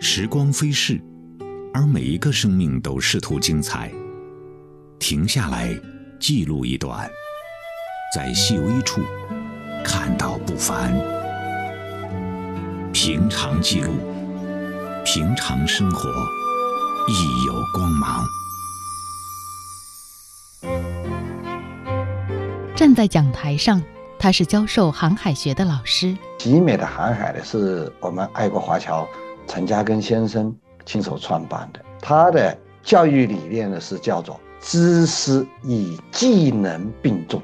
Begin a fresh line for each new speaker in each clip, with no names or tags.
时光飞逝，而每一个生命都试图精彩。停下来，记录一段，在细微处看到不凡。平常记录，平常生活，亦有光芒。
站在讲台上，他是教授航海学的老师。
集美的航海呢，是我们爱国华侨陈嘉庚先生亲手创办的。他的教育理念呢，是叫做知识与技能并重。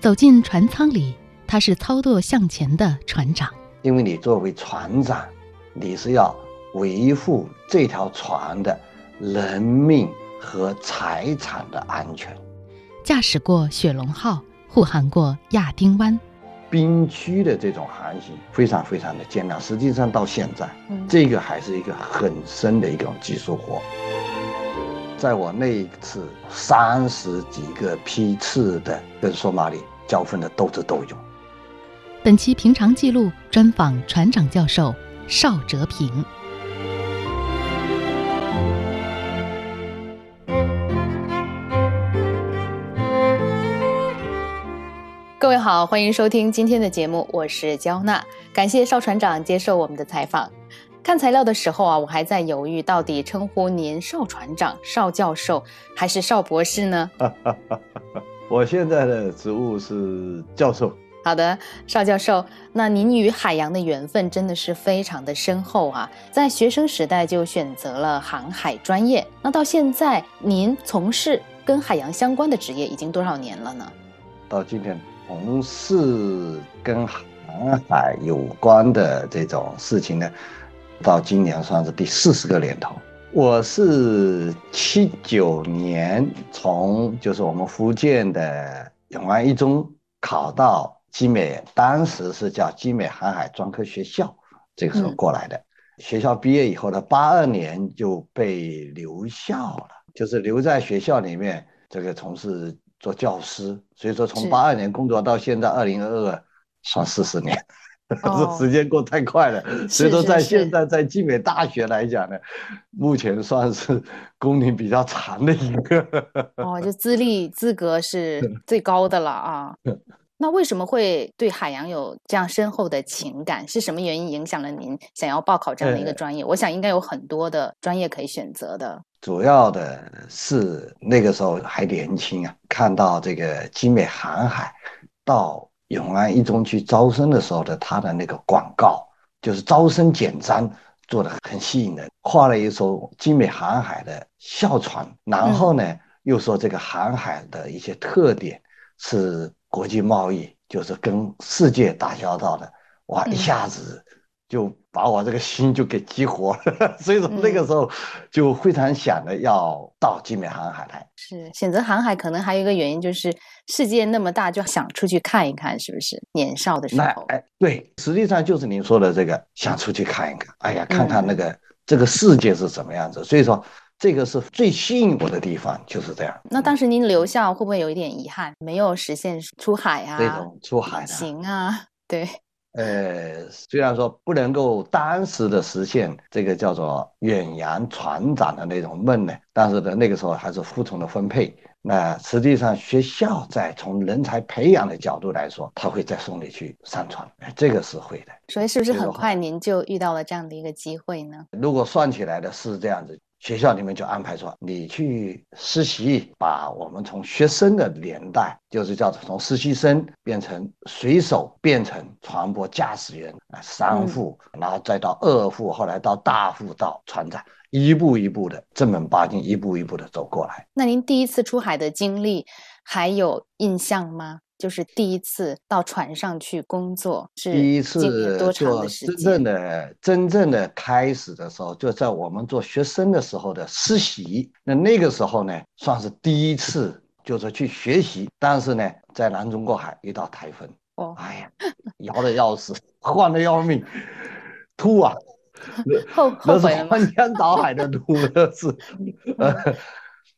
走进船舱里，他是操作向前的船长。
因为你作为船长，你是要维护这条船的人命和财产的安全。
驾驶过雪龙号，护航过亚丁湾。
冰区的这种航行非常非常的艰难，实际上到现在，这个还是一个很深的一种技术活。在我那一次三十几个批次的跟索马里交锋的斗智斗勇。
本期平常记录专访船长教授邵哲平。好，欢迎收听今天的节目，我是焦娜，感谢邵船长接受我们的采访。看材料的时候啊，我还在犹豫，到底称呼您邵船长、邵教授还是邵博士呢？
我现在的职务是教授。
好的，邵教授，那您与海洋的缘分真的是非常的深厚啊！在学生时代就选择了航海专业，那到现在您从事跟海洋相关的职业已经多少年了呢？
到今天从事跟航海有关的这种事情呢，到今年算是第四十个年头。我是七九年从就是我们福建的永安一中考到。集美当时是叫集美航海专科学校，这个时候过来的。学校毕业以后呢，八二年就被留校了，就是留在学校里面，这个从事做教师。所以说，从八二年工作到现在二零二二，算四十年，这时间过太快了。所以说，在现在在集美大学来讲呢，目前算是工龄比较长的一个。
哦，就资历资格是 最高的了啊。那为什么会对海洋有这样深厚的情感？是什么原因影响了您想要报考这样的一个专业？我想应该有很多的专业可以选择的。
主要的是那个时候还年轻啊，看到这个集美航海到永安一中去招生的时候的他的那个广告，就是招生简章做的很吸引人，画了一艘集美航海的校船，然后呢又说这个航海的一些特点是。国际贸易就是跟世界打交道的，哇，一下子就把我这个心就给激活了。所以说那个时候就非常想着要到金美航海来。
是选择航海，可能还有一个原因就是世界那么大，就想出去看一看，是不是？年少的时候，
哎，对，实际上就是您说的这个，想出去看一看，哎呀，看看那个这个世界是什么样子。所以说。这个是最吸引我的地方，就是这样。
那当时您留校会不会有一点遗憾，没有实现出海啊？
这种出海
行啊，对。
呃，虽然说不能够当时的实现这个叫做远洋船长的那种梦呢，但是呢，那个时候还是服从的分配。那实际上学校在从人才培养的角度来说，他会再送你去上船，这个是会的。
所以是不是很快您就遇到了这样的一个机会呢？
如果算起来的是这样子。学校里面就安排说，你去实习，把我们从学生的年代，就是叫做从实习生变成水手，变成船舶驾驶员啊，三副，然后再到二副，后来到大副，到船长，一步一步的正门八经，一步一步的走过来。
那您第一次出海的经历还有印象吗？就是第一次到船上去工作，是
第一次
多长的时
间？真正的真正的开始的时候，就在我们做学生的时候的实习。那那个时候呢，算是第一次，就是去学习。但是呢，在南中国海遇到台风，哦，哎呀，摇的要死，晃的要命，吐啊！
后后悔
翻江 倒海的吐，那是，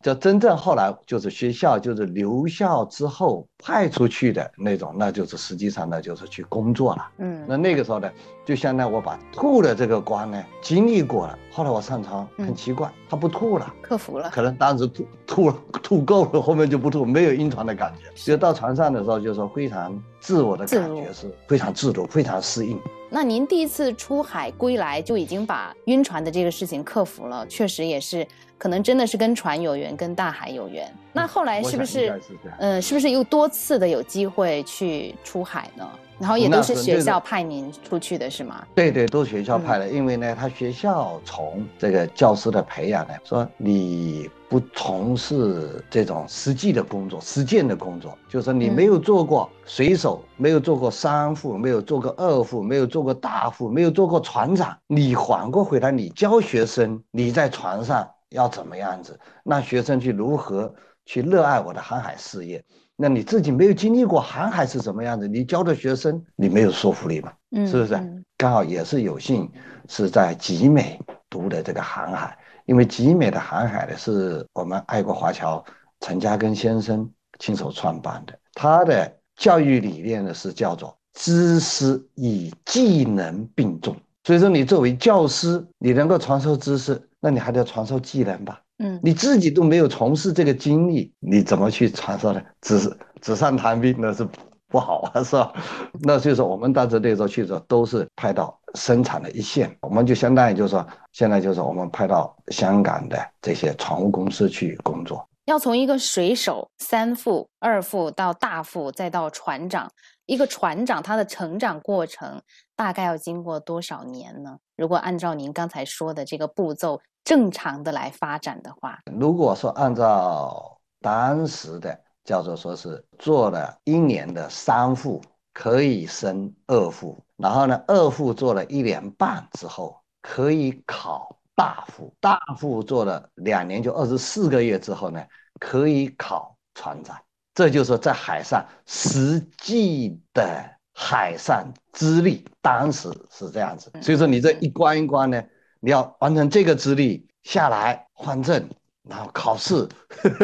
就真正后来就是学校就是留校之后派出去的那种，那就是实际上呢就是去工作了。
嗯，
那那个时候呢，就相当于我把吐的这个关呢经历过了。后来我上床很奇怪，他不吐了，
克服了。
可能当时吐吐吐够了，后面就不吐，没有晕船的感觉。就到船上的时候，就说非常自我的感觉是非常自如，非常适应。
那您第一次出海归来就已经把晕船的这个事情克服了，确实也是。可能真的是跟船有缘，跟大海有缘。那后来是不是，嗯，是不是又多次的有机会去出海呢？然后也都是学校派您出去的是吗？
对对，都是学校派的。因为呢，他学校从这个教师的培养呢，说你不从事这种实际的工作、实践的工作，就是你没有做过水手，没有做过三副，没有做过二副，没有做过大副，没有做过船长，你反过回来，你教学生，你在船上。要怎么样子？让学生去如何去热爱我的航海事业？那你自己没有经历过航海是什么样子？你教的学生，你没有说服力嘛？嗯，是不是？刚好也是有幸是在集美读的这个航海，因为集美的航海呢是我们爱国华侨陈嘉庚先生亲手创办的，他的教育理念呢是叫做知识与技能并重。所以说，你作为教师，你能够传授知识。那你还得传授技能吧？嗯，你自己都没有从事这个经历，你怎么去传授呢？纸纸上谈兵那是不好啊，是吧？那就是我们当时那时候去的时候，都是派到生产的一线，我们就相当于就是说，现在就是我们派到香港的这些船务公司去工作。
要从一个水手三副、二副到大副，再到船长，一个船长他的成长过程大概要经过多少年呢？如果按照您刚才说的这个步骤。正常的来发展的话，
如果说按照当时的叫做说是做了一年的三副可以升二副，然后呢二副做了一年半之后可以考大副，大副做了两年就二十四个月之后呢可以考船长，这就是说在海上实际的海上资历，当时是这样子，所以说你这一关一关呢。你要完成这个资历下来换证，然后考试，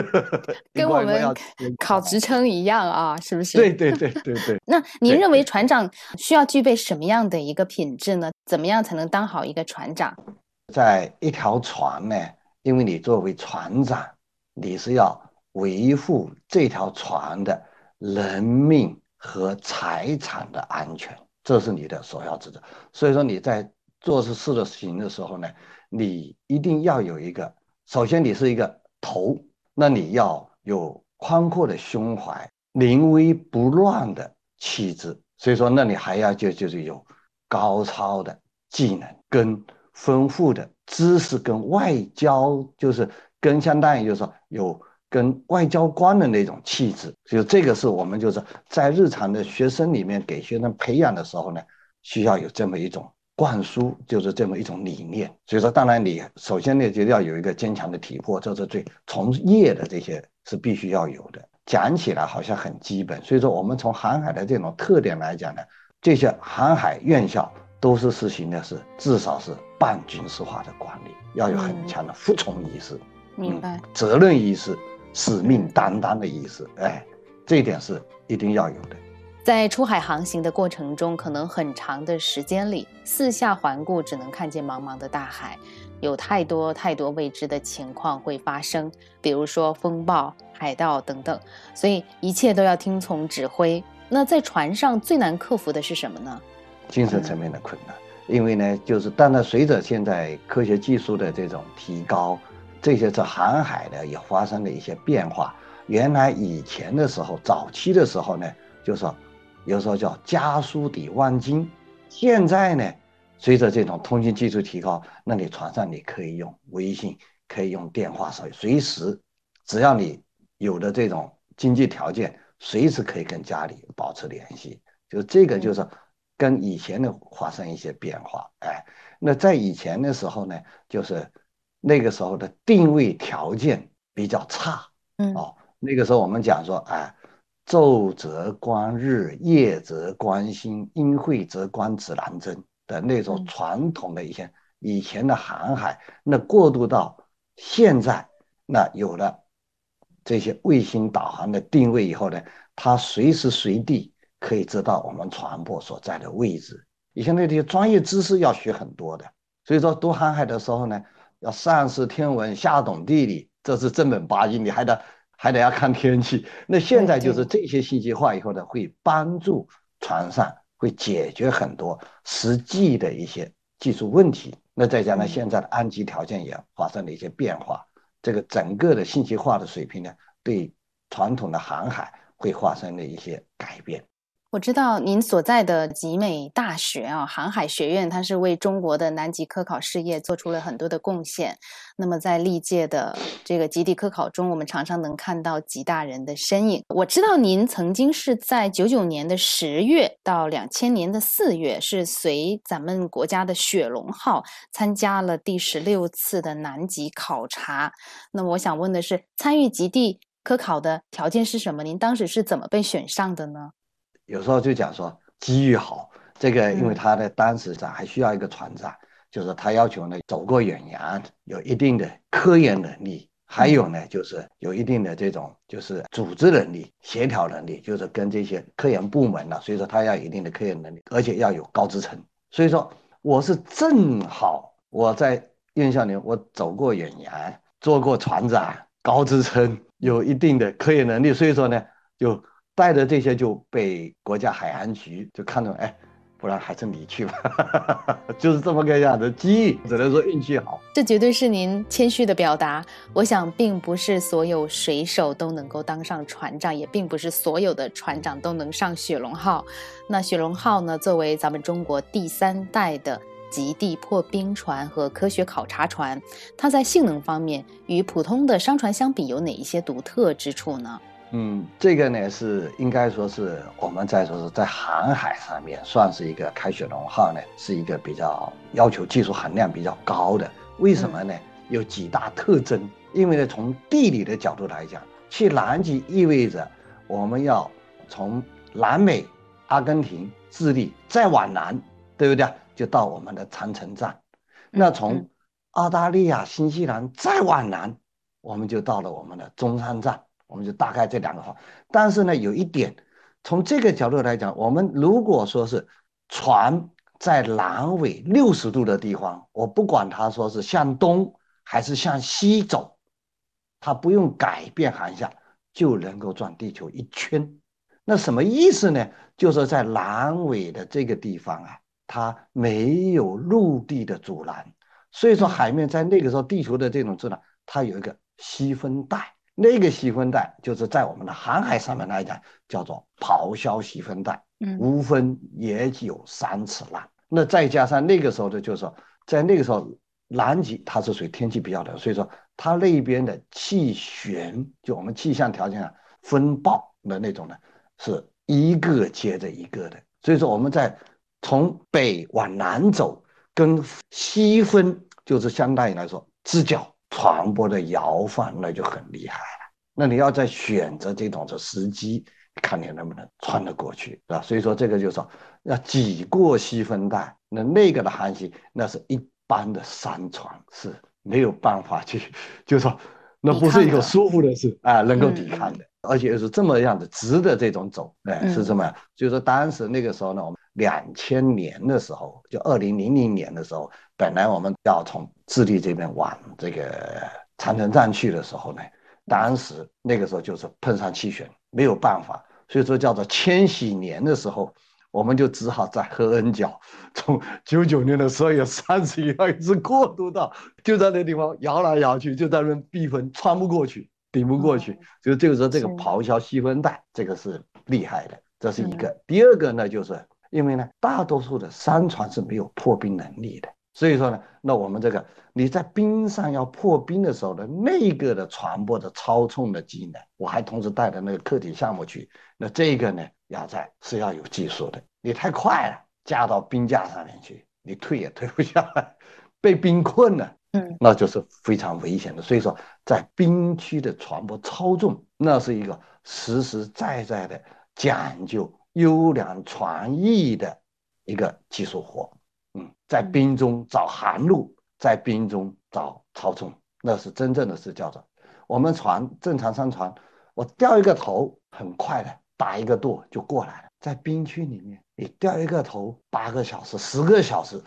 跟我们考职称一样啊，是不是？
对对对对对。
那您认为船长需要具备什么样的一个品质呢？怎么样才能当好一个船长？
在一条船呢，因为你作为船长，你是要维护这条船的人命和财产的安全，这是你的首要职责。所以说你在。做事事的行的时候呢，你一定要有一个，首先你是一个头，那你要有宽阔的胸怀、临危不乱的气质。所以说，那你还要就就是有高超的技能跟丰富的知识跟外交，就是跟相当于就是说有跟外交官的那种气质。所以这个是我们就是在日常的学生里面给学生培养的时候呢，需要有这么一种。灌输就是这么一种理念，所以说，当然你首先呢就要有一个坚强的体魄，这是最从业的这些是必须要有的。讲起来好像很基本，所以说我们从航海的这种特点来讲呢，这些航海院校都是实行的是至少是半军事化的管理，要有很强的服从意识，
明白？
责任意识、使命担当的意识，哎，这一点是一定要有的。
在出海航行的过程中，可能很长的时间里，四下环顾，只能看见茫茫的大海，有太多太多未知的情况会发生，比如说风暴、海盗等等，所以一切都要听从指挥。那在船上最难克服的是什么呢？
精神层面的困难，因为呢，就是当然随着现在科学技术的这种提高，这些在航海呢也发生了一些变化。原来以前的时候，早期的时候呢，就是。有时候叫家书抵万金，现在呢，随着这种通信技术提高，那你船上你可以用微信，可以用电话，所以随时，只要你有的这种经济条件，随时可以跟家里保持联系。就这个就是跟以前的发生一些变化。哎，那在以前的时候呢，就是那个时候的定位条件比较差。嗯，哦，那个时候我们讲说，哎。昼则观日，夜则观星，阴晦则观指南针的那种传统的一些以前的航海，那过渡到现在，那有了这些卫星导航的定位以后呢，它随时随地可以知道我们船舶所在的位置。以前那些专业知识要学很多的，所以说读航海的时候呢，要上识天文，下懂地理，这是正本八经，你还得还得要看天气。那现在就是这些信息化以后呢，会帮助船上会解决很多实际的一些技术问题。那再加上现在的安吉条件也发生了一些变化。这个整个的信息化的水平呢，对传统的航海会发生了一些改变。
我知道您所在的集美大学啊，航海学院，它是为中国的南极科考事业做出了很多的贡献。那么在历届的这个极地科考中，我们常常能看到极大人的身影。我知道您曾经是在九九年的十月到两千年的四月，是随咱们国家的雪龙号参加了第十六次的南极考察。那么我想问的是，参与极地科考的条件是什么？您当时是怎么被选上的呢？
有时候就讲说机遇好，这个因为他的当时长还需要一个船长，就是他要求呢走过远洋，有一定的科研能力，还有呢就是有一定的这种就是组织能力、协调能力，就是跟这些科研部门呢，所以说他要有一定的科研能力，而且要有高职称。所以说我是正好我在院校里，我走过远洋，做过船长，高职称，有一定的科研能力，所以说呢就。带的这些就被国家海洋局就看中，哎，不然还是你去吧，就是这么个样的机遇，只能说运气好。
这绝对是您谦虚的表达。我想，并不是所有水手都能够当上船长，也并不是所有的船长都能上雪龙号。那雪龙号呢，作为咱们中国第三代的极地破冰船和科学考察船，它在性能方面与普通的商船相比，有哪一些独特之处呢？
嗯，这个呢是应该说是我们在说是在航海上面算是一个开雪龙号呢，是一个比较要求技术含量比较高的。为什么呢？有几大特征。因为呢，从地理的角度来讲，去南极意味着我们要从南美、阿根廷、智利再往南，对不对？就到我们的长城站。那从澳大利亚、新西兰再往南，我们就到了我们的中山站。我们就大概这两个话，但是呢，有一点，从这个角度来讲，我们如果说是船在南纬六十度的地方，我不管它说是向东还是向西走，它不用改变航向就能够转地球一圈。那什么意思呢？就是在南纬的这个地方啊，它没有陆地的阻拦，所以说海面在那个时候，地球的这种质量，它有一个西风带。那个细分带就是在我们的航海上面来讲，叫做咆哮细分带，嗯，无风也有三尺浪。那再加上那个时候的，就是说，在那个时候，南极它是属于天气比较冷，所以说它那边的气旋，就我们气象条件啊，风暴的那种呢，是一个接着一个的。所以说我们在从北往南走，跟西风就是相当于来说直角。传播的摇晃那就很厉害了。那你要再选择这种的时机，看你能不能穿得过去，是吧？所以说这个就是说要挤过西风带，那那个的航行，那是一般的商船是没有办法去，就是说那不是一个舒服的事啊，能够抵抗的，而且又是这么样的直的这种走，哎，是什么样。所以说当时那个时候呢，我们两千年的时候，就二零零零年的时候，本来我们要从智利这边往这个长城站去的时候呢，当时那个时候就是碰上气旋，没有办法，所以说叫做千禧年的时候，我们就只好在合恩角，从九九年的十二月三十一号一直过渡到，就在那地方摇来摇去，就在那避风，穿不过去，顶不过去，就这个时候这个咆哮细分带，这个是厉害的，这是一个。第二个呢，就是因为呢，大多数的商船是没有破冰能力的。所以说呢，那我们这个你在冰上要破冰的时候呢那个的船舶的操纵的技能，我还同时带着那个课题项目去，那这个呢要在是要有技术的，你太快了，架到冰架上面去，你退也退不下来，被冰困了，嗯，那就是非常危险的。所以说，在冰区的船舶操纵，那是一个实实在在的讲究优良船艺的一个技术活。嗯在冰中找航路，在冰中找操纵，那是真正的是叫做我们船正常上船，我掉一个头，很快的打一个舵就过来了。在冰区里面，你掉一个头，八个小时、十个小时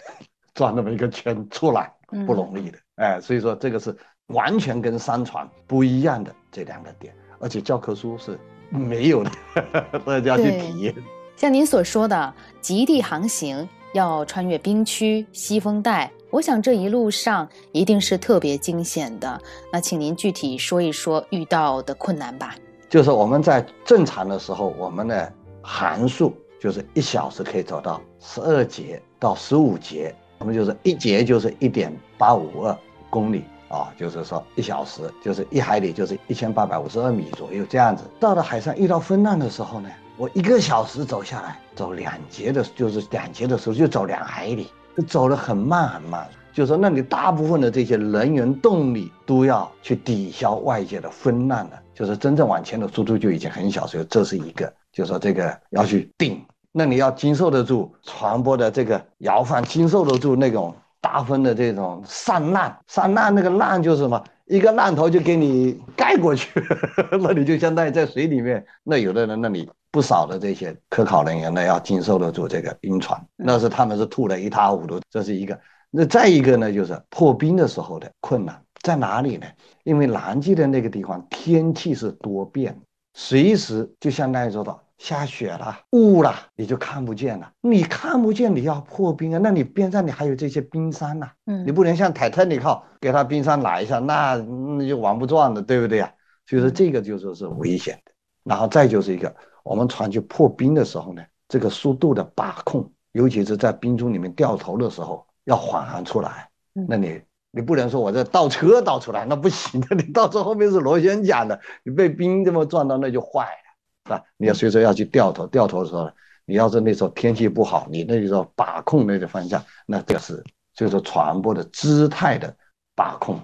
转那么一个圈出来，不容易的。哎，所以说这个是完全跟山船不一样的这两个点，而且教科书是没有的，大家去体验。
像您所说的极地航行，要穿越冰区、西风带。我想这一路上一定是特别惊险的，那请您具体说一说遇到的困难吧。
就是我们在正常的时候，我们的航速就是一小时可以走到十二节到十五节，我们就是一节就是一点八五二公里啊，就是说一小时就是一海里就是一千八百五十二米左右这样子。到了海上遇到风浪的时候呢，我一个小时走下来，走两节的，就是两节的时候就走两海里。就走得很慢很慢，就是说，那你大部分的这些能源动力都要去抵消外界的风浪的，就是真正往前的速度就已经很小，所以这是一个，就是说这个要去顶，那你要经受得住船舶的这个摇晃，经受得住那种大风的这种上浪，上浪那个浪就是什么，一个浪头就给你盖过去，那你就相当于在水里面，那有的人那里。不少的这些科考人员呢，要经受得住这个晕船，那是他们是吐得一塌糊涂，这是一个。那再一个呢，就是破冰的时候的困难在哪里呢？因为南极的那个地方天气是多变，随时就相当于说到下雪了、雾了，你就看不见了。你看不见，你要破冰啊，那你边上你还有这些冰山呐，嗯，你不能像泰坦尼克给他冰山来一下，那那就玩不转了，对不对呀？所以说这个就说是危险的。然后再就是一个。我们船去破冰的时候呢，这个速度的把控，尤其是在冰中里面掉头的时候，要缓航出来。那你你不能说我这倒车倒出来，那不行的。你倒车后面是螺旋桨的，你被冰这么撞到，那就坏了，是吧？你要随时要去掉头，掉头的时候，你要是那时候天气不好，你那时候把控那个方向，那这是就是传播的姿态的把控，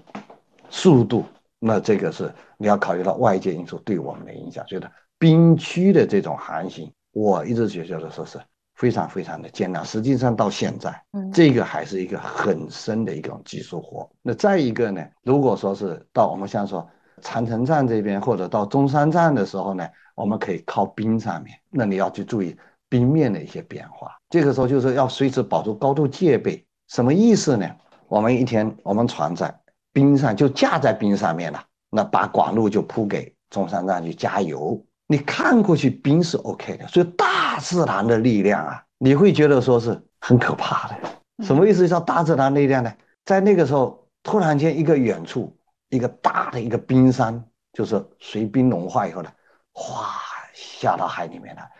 速度，那这个是你要考虑到外界因素对我们的影响，所以呢。冰区的这种航行，我一直觉得说是非常非常的艰难。实际上到现在，嗯，这个还是一个很深的一种技术活。那再一个呢，如果说是到我们像说长城站这边或者到中山站的时候呢，我们可以靠冰上面，那你要去注意冰面的一些变化。这个时候就是要随时保持高度戒备。什么意思呢？我们一天我们船在冰上就架在冰上面了，那把管路就铺给中山站去加油。你看过去冰是 OK 的，所以大自然的力量啊，你会觉得说是很可怕的。什么意思叫大自然力量呢？在那个时候，突然间一个远处一个大的一个冰山，就是随冰融化以后呢，哗下到海里面来，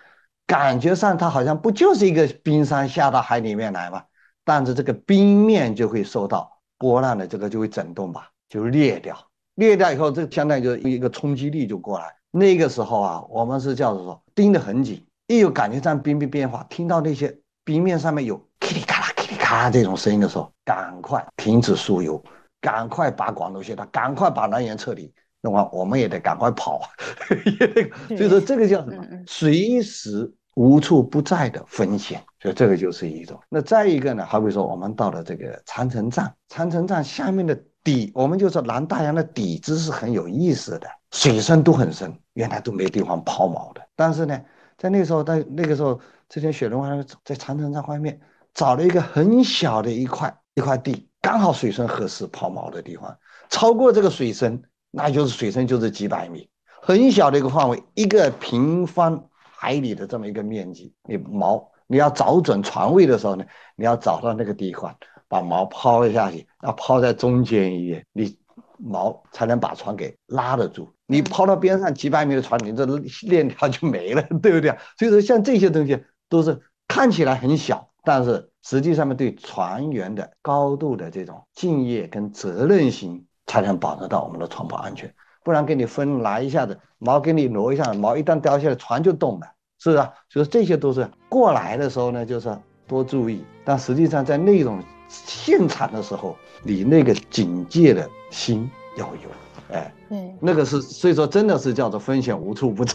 感觉上它好像不就是一个冰山下到海里面来嘛？但是这个冰面就会受到波浪的这个就会震动吧，就裂掉，裂掉以后，这相当于就一个冲击力就过来。那个时候啊，我们是叫做说盯得很紧，一有感觉上冰冰变化，听到那些冰面上面有噼里咔啦、噼里咔啦这种声音的时候，赶快停止输油，赶快把广东卸掉，赶快把南洋撤离，那么我们也得赶快跑，所以说这个叫什么？随时无处不在的风险，所以这个就是一种。那再一个呢，好比说我们到了这个长城站，长城站下面的底，我们就说南大洋的底子是很有意思的。水深都很深，原来都没地方抛锚的。但是呢，在那时候，在那个时候，这些雪龙湾在长城站外面找了一个很小的一块一块地，刚好水深合适抛锚的地方。超过这个水深，那就是水深就是几百米，很小的一个范围，一个平方海里的这么一个面积。你锚，你要找准船位的时候呢，你要找到那个地方，把锚抛下去，要抛在中间一点，你。锚才能把船给拉得住。你抛到边上几百米的船，你这链条就没了，对不对？所以说，像这些东西都是看起来很小，但是实际上面对船员的高度的这种敬业跟责任心，才能保证到我们的船舶安全。不然给你风来一下子，锚给你挪一下，锚一旦掉下来，船就动了，是不是？所以这些都是过来的时候呢，就是多注意。但实际上在那种现场的时候，你那个警戒的心要有。哎，
对，
那个是，所以说真的是叫做风险无处不在。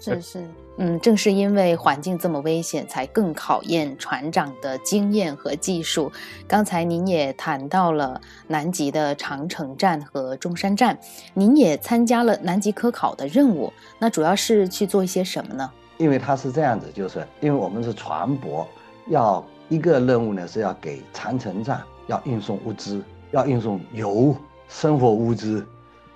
是是，嗯，正是因为环境这么危险，才更考验船长的经验和技术。刚才您也谈到了南极的长城站和中山站，您也参加了南极科考的任务，那主要是去做一些什么呢？
因为它是这样子，就是因为我们是船舶，要一个任务呢是要给长城站要运送物资，要运送油、生活物资。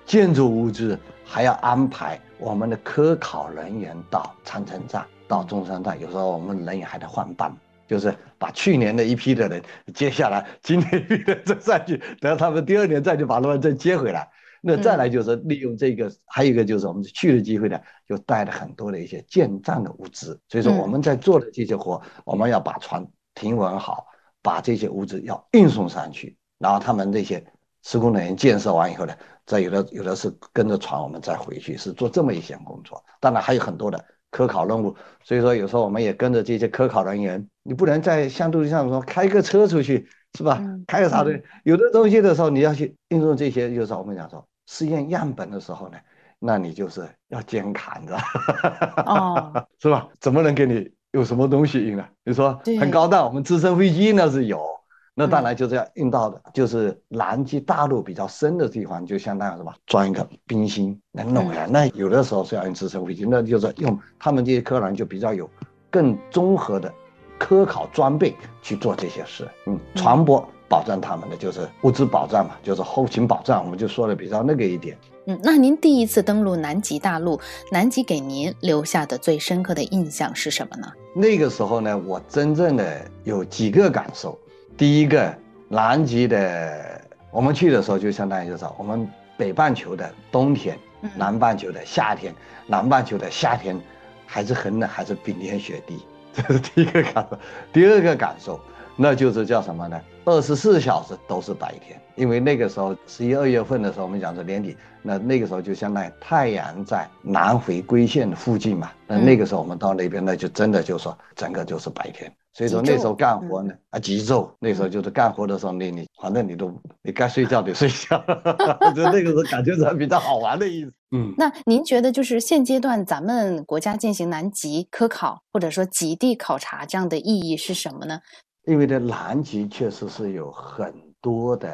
建筑物资还要安排我们的科考人员到长城站、到中山站，有时候我们人员还得换班，就是把去年的一批的人接下来，今年一批的再上去，等到他们第二年再去把他们再接回来。那再来就是利用这个，还有一个就是我们去的机会呢，就带了很多的一些建站的物资。所以说我们在做的这些活，我们要把船停稳好，把这些物资要运送上去，然后他们这些施工人员建设完以后呢。再有的有的是跟着船，我们再回去是做这么一项工作。当然还有很多的科考任务，所以说有时候我们也跟着这些科考人员。你不能在像陆地上说开个车出去是吧？开个啥的？有的东西的时候你要去运用这些，就是我们讲说试验样本的时候呢，那你就是要肩扛着，
哦，
是吧？怎么能给你有什么东西用呢？你说很高档，我们直升飞机那是有。那当然就是要运到的，就是南极大陆比较深的地方，就相当于什么装一个冰芯能弄回来。那有的时候是要用直升飞机，那就是用他们这些科人就比较有更综合的科考装备去做这些事。嗯，船舶保障他们的就是物资保障嘛，就是后勤保障，我们就说的比较那个一点。
嗯，那您第一次登陆南极大陆，南极给您留下的最深刻的印象是什么呢？
那个时候呢，我真正的有几个感受。第一个，南极的，我们去的时候就相当于就是我们北半球的冬天，南半球的夏天，南半球的夏天，还是很冷，还是冰天雪地，这是第一个感受。第二个感受，那就是叫什么呢？二十四小时都是白天，因为那个时候十一二月份的时候，我们讲是年底，那那个时候就相当于太阳在南回归线的附近嘛，那那个时候我们到那边，那就真的就说整个就是白天。所以说那时候干活呢，啊，急骤那时候就是干活的时候，你你反正你都你该睡觉得睡觉，就那个时候感觉是比较好玩的意思。嗯，
那您觉得就是现阶段咱们国家进行南极科考或者说极地考察这样的意义是什么呢？
因为呢，南极确实是有很多的，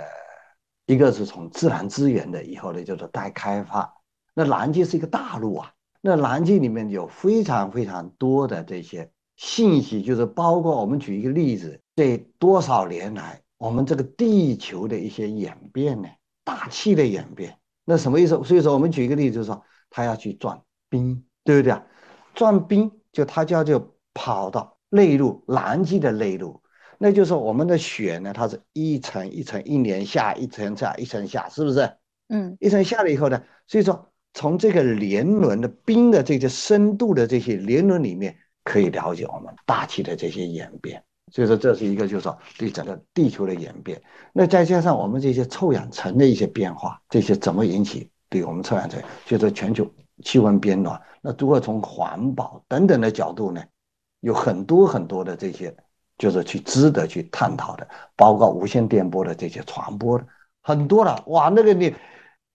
一个是从自然资源的以后呢，叫做待开发。那南极是一个大陆啊，那南极里面有非常非常多的这些。信息就是包括我们举一个例子，这多少年来我们这个地球的一些演变呢？大气的演变，那什么意思？所以说我们举一个例子，就是说他要去转冰，对不对啊？转冰就他就要就跑到内陆，南极的内陆，那就是我们的雪呢，它是一层一层，一年下一层下一层下，是不是？
嗯，
一层下了以后呢，所以说从这个年轮的冰的这些深度的这些年轮里面。可以了解我们大气的这些演变，所以说这是一个，就是说对整个地球的演变。那再加上我们这些臭氧层的一些变化，这些怎么引起对我们臭氧层，就是全球气温变暖。那如果从环保等等的角度呢，有很多很多的这些，就是去值得去探讨的，包括无线电波的这些传播的很多了。哇，那个你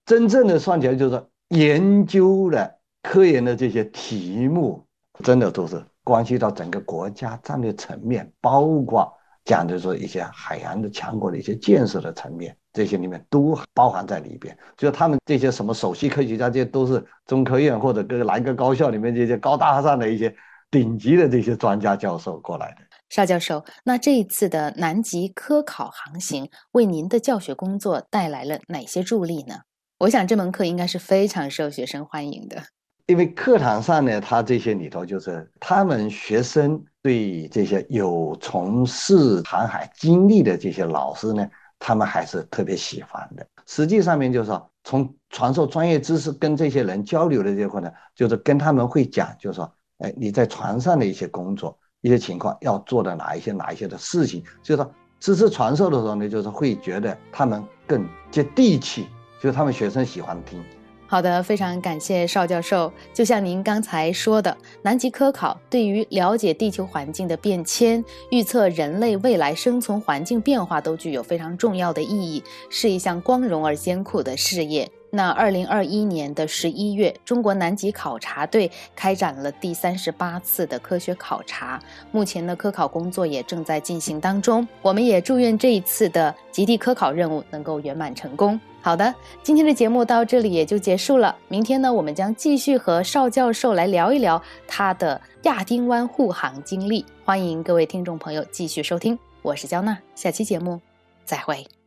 真正的算起来，就是研究的科研的这些题目，真的都是。关系到整个国家战略层面，包括讲的说一些海洋的强国的一些建设的层面，这些里面都包含在里边。就他们这些什么首席科学家，这些都是中科院或者各个哪个高校里面这些高大上的一些顶级的这些专家教授过来的。
邵教授，那这一次的南极科考航行为您的教学工作带来了哪些助力呢？我想这门课应该是非常受学生欢迎的。
因为课堂上呢，他这些里头就是他们学生对这些有从事航海经历的这些老师呢，他们还是特别喜欢的。实际上面就是说，从传授专业知识跟这些人交流的这块呢，就是跟他们会讲，就是说，哎，你在船上的一些工作、一些情况要做的哪一些、哪一些的事情，就是说知识传授的时候呢，就是会觉得他们更接地气，就是他们学生喜欢听。
好的，非常感谢邵教授。就像您刚才说的，南极科考对于了解地球环境的变迁、预测人类未来生存环境变化都具有非常重要的意义，是一项光荣而艰苦的事业。那二零二一年的十一月，中国南极考察队开展了第三十八次的科学考察，目前的科考工作也正在进行当中。我们也祝愿这一次的极地科考任务能够圆满成功。好的，今天的节目到这里也就结束了。明天呢，我们将继续和邵教授来聊一聊他的亚丁湾护航经历。欢迎各位听众朋友继续收听，我是焦娜，下期节目再会。